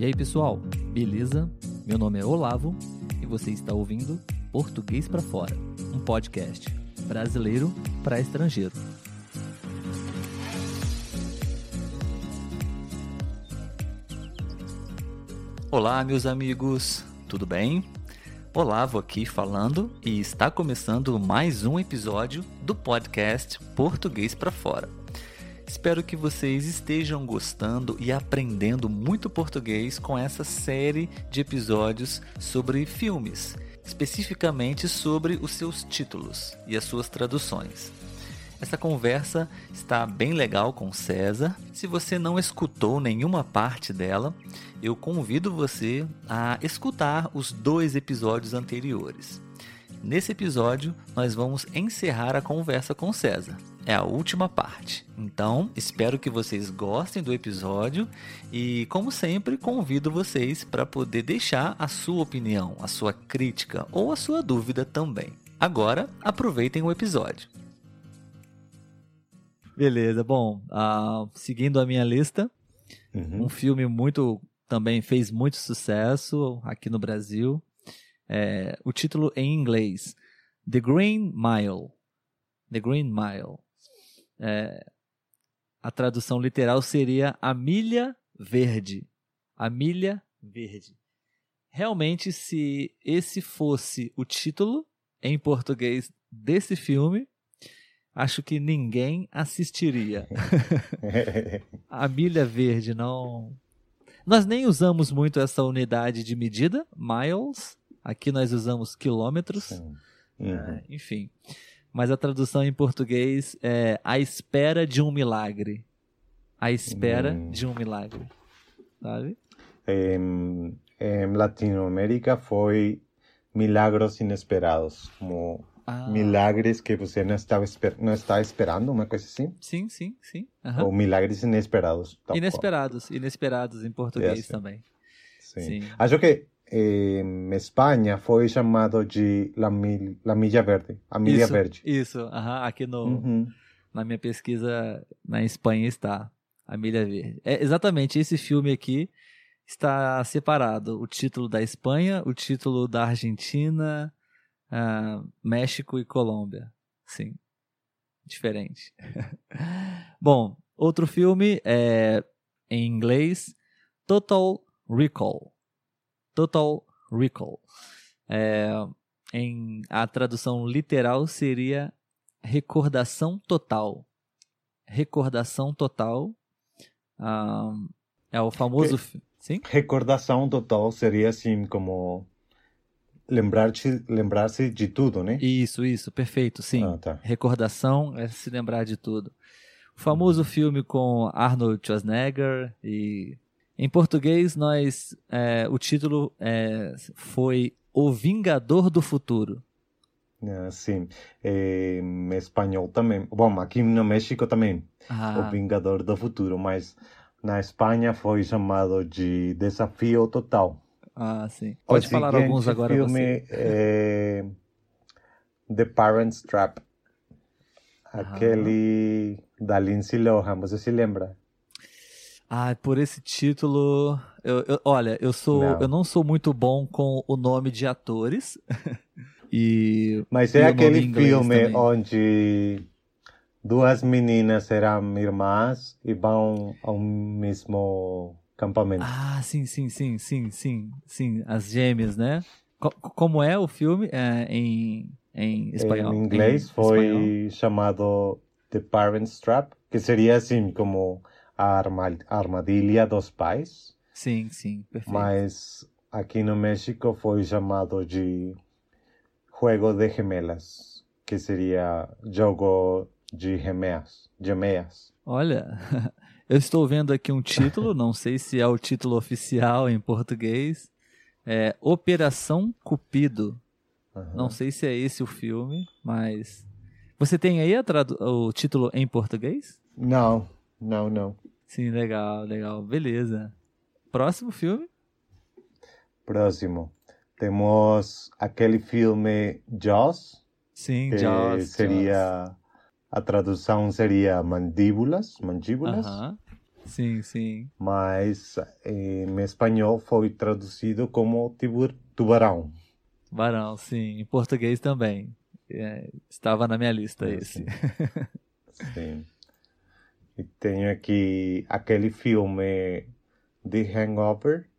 E aí, pessoal, beleza? Meu nome é Olavo e você está ouvindo Português para Fora, um podcast brasileiro para estrangeiro. Olá, meus amigos, tudo bem? Olavo aqui falando e está começando mais um episódio do podcast Português para Fora. Espero que vocês estejam gostando e aprendendo muito português com essa série de episódios sobre filmes, especificamente sobre os seus títulos e as suas traduções. Essa conversa está bem legal com César. Se você não escutou nenhuma parte dela, eu convido você a escutar os dois episódios anteriores. Nesse episódio, nós vamos encerrar a conversa com César. É a última parte. Então, espero que vocês gostem do episódio e, como sempre, convido vocês para poder deixar a sua opinião, a sua crítica ou a sua dúvida também. Agora, aproveitem o episódio. Beleza, bom, uh, seguindo a minha lista, uhum. um filme muito também fez muito sucesso aqui no Brasil. É, o título em inglês, The Green Mile. The Green Mile. É, a tradução literal seria A Milha Verde. A Milha Verde. Realmente, se esse fosse o título em português desse filme, acho que ninguém assistiria. a milha verde não. Nós nem usamos muito essa unidade de medida, miles. Aqui nós usamos quilômetros. Uhum. É, enfim. Mas a tradução em português é A Espera de um Milagre. A Espera uhum. de um Milagre. Sabe? Em, em Latinoamérica foi Milagros Inesperados, como ah. milagres que você não estava esper não está esperando, uma coisa assim? Sim, sim, sim. Uhum. Ou milagres inesperados. Inesperados, qual. inesperados em português é, também. Sim. sim. Acho que em Espanha foi chamado de La, Mil, La Milha Verde, a Milha isso, Verde. Isso, uhum. aqui no, uhum. na minha pesquisa na Espanha está a Milha Verde. É exatamente esse filme aqui está separado, o título da Espanha, o título da Argentina, uh, México e Colômbia. Sim, diferente. Bom, outro filme é em inglês Total Recall. Total Recall. É, em a tradução literal seria recordação total. Recordação total. É o famoso. Que, sim? Recordação total seria assim como lembrar-se lembrar de tudo, né? Isso, isso, perfeito, sim. Ah, tá. Recordação é se lembrar de tudo. O famoso filme com Arnold Schwarzenegger e em português nós é, o título é, foi O Vingador do Futuro. Ah, sim, é, em espanhol também. Bom, aqui no México também, ah. O Vingador do Futuro, mas na Espanha foi chamado de Desafio Total. Ah, sim. Pode o falar alguns agora filme você. É The Parents Trap. Aquele ah. da Lindsay Lohan, você se lembra? Ah, por esse título, eu, eu, olha, eu sou, não. eu não sou muito bom com o nome de atores. e Mas é aquele filme também. onde duas meninas eram irmãs e vão ao mesmo acampamento. Ah, sim, sim, sim, sim, sim, sim, as gêmeas, né? como é o filme é, em, em espanhol? Em inglês em foi espanhol. chamado The Parents Trap, que seria assim como a armadilha dos pais. Sim, sim, perfeito. Mas aqui no México foi chamado de Juego de Gemelas, que seria jogo de gemeas, gemeas. Olha, Eu estou vendo aqui um título, não sei se é o título oficial em português. É Operação Cupido. Uhum. Não sei se é esse o filme, mas. Você tem aí o título em português? Não, não, não. Sim, legal, legal. Beleza. Próximo filme? Próximo. Temos aquele filme Jaws. Sim, Jaws. Seria. Jaws. A tradução seria mandíbulas, mandíbulas. Uh -huh. Sim, sim. Mas em espanhol foi traduzido como tubarão. Tubarão, sim. Em português também. É, estava na minha lista é, esse. Sim. sim. E tenho aqui aquele filme The Hangover,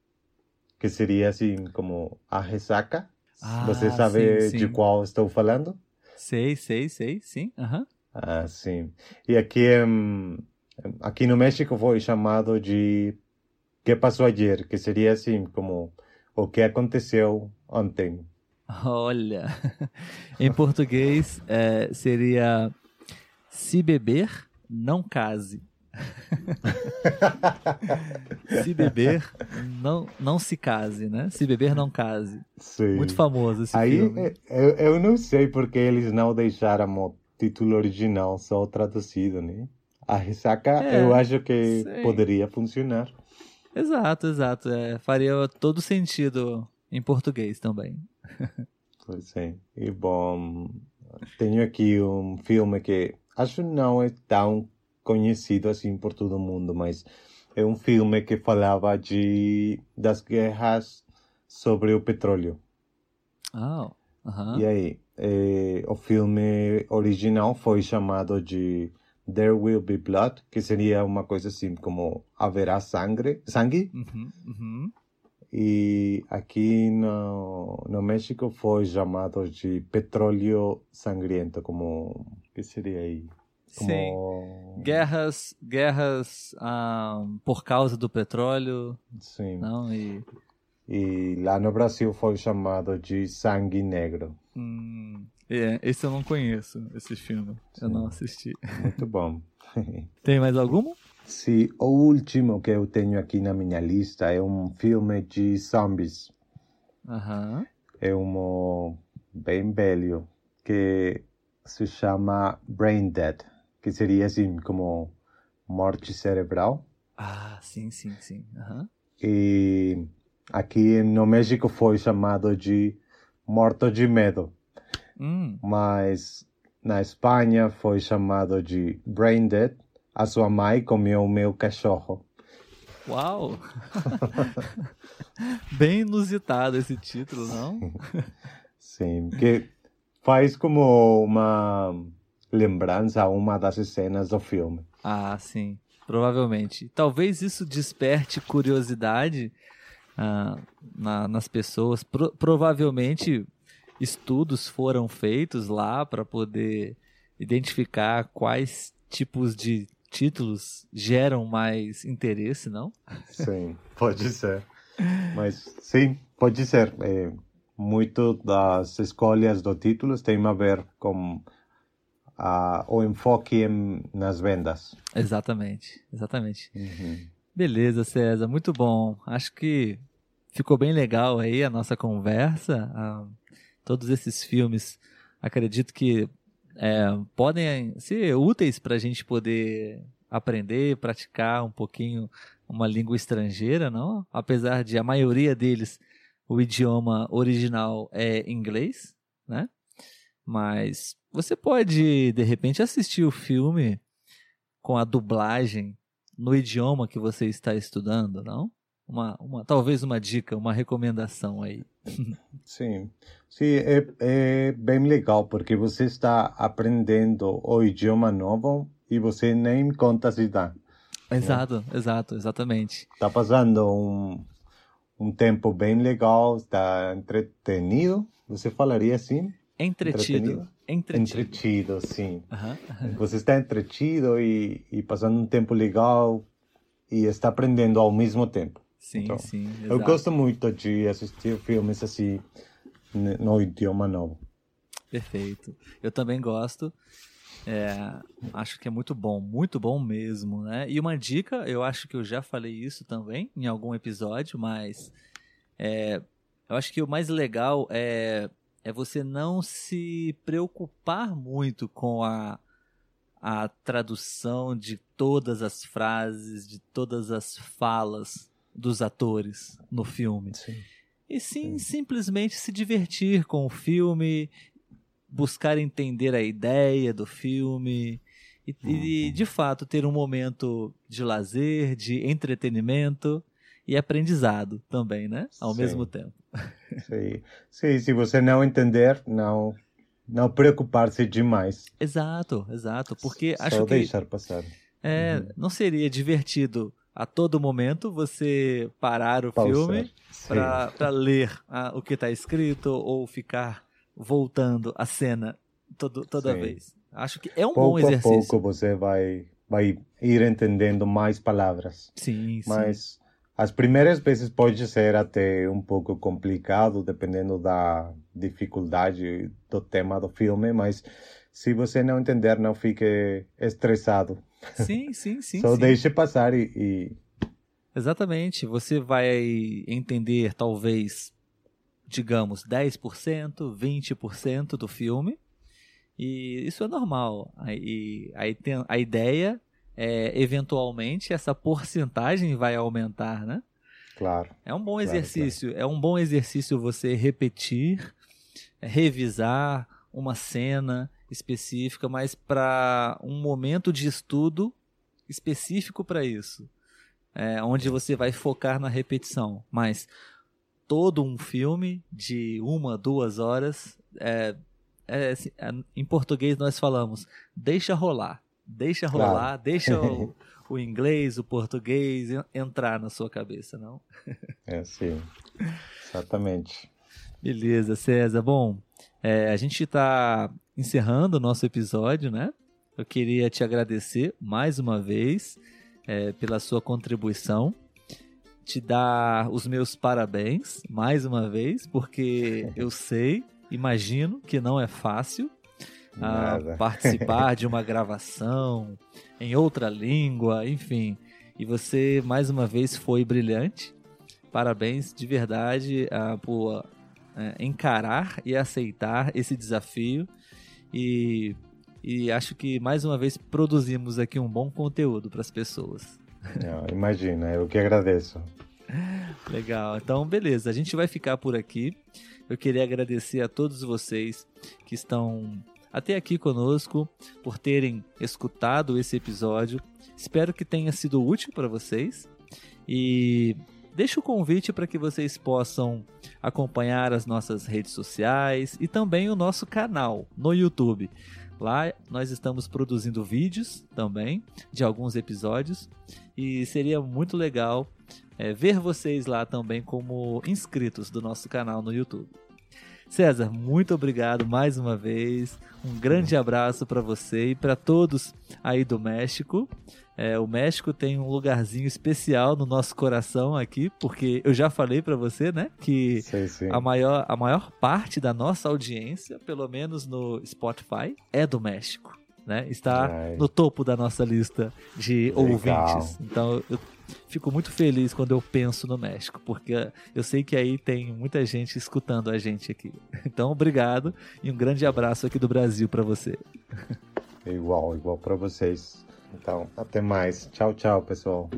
que seria assim como a ressaca. Ah, Você sabe sim, sim. de qual estou falando? Sei, sei, sei, sim. Uhum. Ah, sim. E aqui, um, aqui no México foi chamado de que passou ayer, que seria assim como o que aconteceu ontem. Olha, em português é, seria se beber, não case. se beber, não, não se case, né? Se beber, não case. Sim. Muito famoso esse Aí, filme. É, eu, eu não sei porque eles não deixaram o título original, só traduzido, né? A ressaca, é, eu acho que sei. poderia funcionar. Exato, exato. É, faria todo sentido em português também. pois é. E bom, tenho aqui um filme que acho não é tão conhecido assim por todo mundo, mas é um filme que falava de das guerras sobre o petróleo. Ah, oh, uh -huh. E aí, é, o filme original foi chamado de There Will Be Blood, que seria uma coisa assim como haverá sangue, sangue. Uhum, uhum. E aqui no, no México foi chamado de petróleo sangriento, como que seria aí? Como... Sim. Guerras, guerras ah, por causa do petróleo. Sim. Não, e... e lá no Brasil foi chamado de Sangue Negro. Hum, é, esse eu não conheço, esse filme. Sim. Eu não assisti. Muito bom. Tem mais algum? Sim, o último que eu tenho aqui na minha lista é um filme de zombies. Uhum. É um bem velho que se chama Brain Dead que seria assim como morte cerebral. Ah, sim, sim, sim. Uhum. E aqui no México foi chamado de morto de medo. Hum. Mas na Espanha foi chamado de brain dead. A sua mãe comeu o meu cachorro. Uau! Bem inusitado esse título, não? Sim, que faz como uma lembrança a uma das cenas do filme. Ah, sim. Provavelmente. Talvez isso desperte curiosidade ah, na, nas pessoas. Pro, provavelmente estudos foram feitos lá para poder identificar quais tipos de títulos geram mais interesse, não? Sim, pode ser. Mas sim, pode ser. É, muito das escolhas do títulos tem a ver com uh, o enfoque em, nas vendas. Exatamente, exatamente. Uhum. Beleza, César, muito bom. Acho que ficou bem legal aí a nossa conversa. Uh, todos esses filmes, acredito que é, podem ser úteis para a gente poder aprender, praticar um pouquinho uma língua estrangeira, não? Apesar de a maioria deles o idioma original é inglês, né? Mas você pode, de repente, assistir o filme com a dublagem no idioma que você está estudando, não? Uma, uma, talvez uma dica, uma recomendação aí. Sim, sim é, é bem legal porque você está aprendendo o idioma novo e você nem conta se dá. Exato, né? exato, exatamente. Está passando um, um tempo bem legal, está entretenido, você falaria assim? Entretido. Entretido, entretido sim. Uhum. Você está entretido e, e passando um tempo legal e está aprendendo ao mesmo tempo. Sim, então, sim. Exato. Eu gosto muito de assistir filmes assim no idioma novo. Perfeito. Eu também gosto. É, acho que é muito bom, muito bom mesmo, né? E uma dica, eu acho que eu já falei isso também em algum episódio, mas é, eu acho que o mais legal é é você não se preocupar muito com a, a tradução de todas as frases, de todas as falas dos atores no filme. Sim. E sim, sim, simplesmente se divertir com o filme, buscar entender a ideia do filme e, e, uhum. de fato ter um momento de lazer, de entretenimento e aprendizado também, né? Ao Sim. mesmo tempo. Sim. Sim, se você não entender, não não preocupar-se demais. Exato, exato, porque Só acho que deixar passar. É, uhum. não seria divertido a todo momento você parar o Pausar. filme para ler ah, o que está escrito ou ficar voltando a cena todo, toda Sim. vez. Acho que é um pouco bom exercício. Pouco a pouco você vai, vai ir entendendo mais palavras. Sim, Mas as primeiras vezes pode ser até um pouco complicado, dependendo da dificuldade do tema do filme, mas se você não entender, não fique estressado. Sim, sim, sim. Só sim. deixe passar e, e... Exatamente. Você vai entender, talvez, digamos, 10%, 20% do filme. E isso é normal. Aí, aí tem, a ideia é, eventualmente, essa porcentagem vai aumentar, né? Claro. É um bom exercício. Claro, claro. É um bom exercício você repetir, revisar uma cena específica, mas para um momento de estudo específico para isso. É, onde você vai focar na repetição. Mas todo um filme de uma, duas horas, é, é, assim, é, em português nós falamos, deixa rolar. Deixa rolar, claro. deixa o, o, inglês, o português entrar na sua cabeça, não? É sim, exatamente. Beleza, César. Bom, é, a gente está encerrando o nosso episódio, né? Eu queria te agradecer mais uma vez é, pela sua contribuição te dar os meus parabéns mais uma vez, porque eu sei, imagino que não é fácil uh, participar de uma gravação em outra língua, enfim. E você mais uma vez foi brilhante. Parabéns de verdade uh, por uh, encarar e aceitar esse desafio e e acho que mais uma vez produzimos aqui um bom conteúdo para as pessoas. imagina, eu que agradeço. Legal, então beleza, a gente vai ficar por aqui. Eu queria agradecer a todos vocês que estão até aqui conosco, por terem escutado esse episódio. Espero que tenha sido útil para vocês e deixo o convite para que vocês possam acompanhar as nossas redes sociais e também o nosso canal no YouTube. Lá nós estamos produzindo vídeos também de alguns episódios e seria muito legal é, ver vocês lá também como inscritos do nosso canal no YouTube. César, muito obrigado mais uma vez. Um grande abraço para você e para todos aí do México. É, o México tem um lugarzinho especial no nosso coração aqui, porque eu já falei para você, né, que sim, sim. A, maior, a maior parte da nossa audiência, pelo menos no Spotify, é do México. Né? Está Ai. no topo da nossa lista de Legal. ouvintes. Então eu fico muito feliz quando eu penso no México, porque eu sei que aí tem muita gente escutando a gente aqui. Então, obrigado e um grande abraço aqui do Brasil para você. Igual, igual para vocês. Então, até mais. Tchau, tchau, pessoal.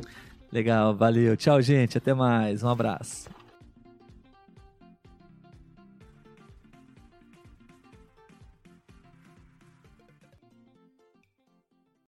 Legal, valeu. Tchau, gente. Até mais. Um abraço.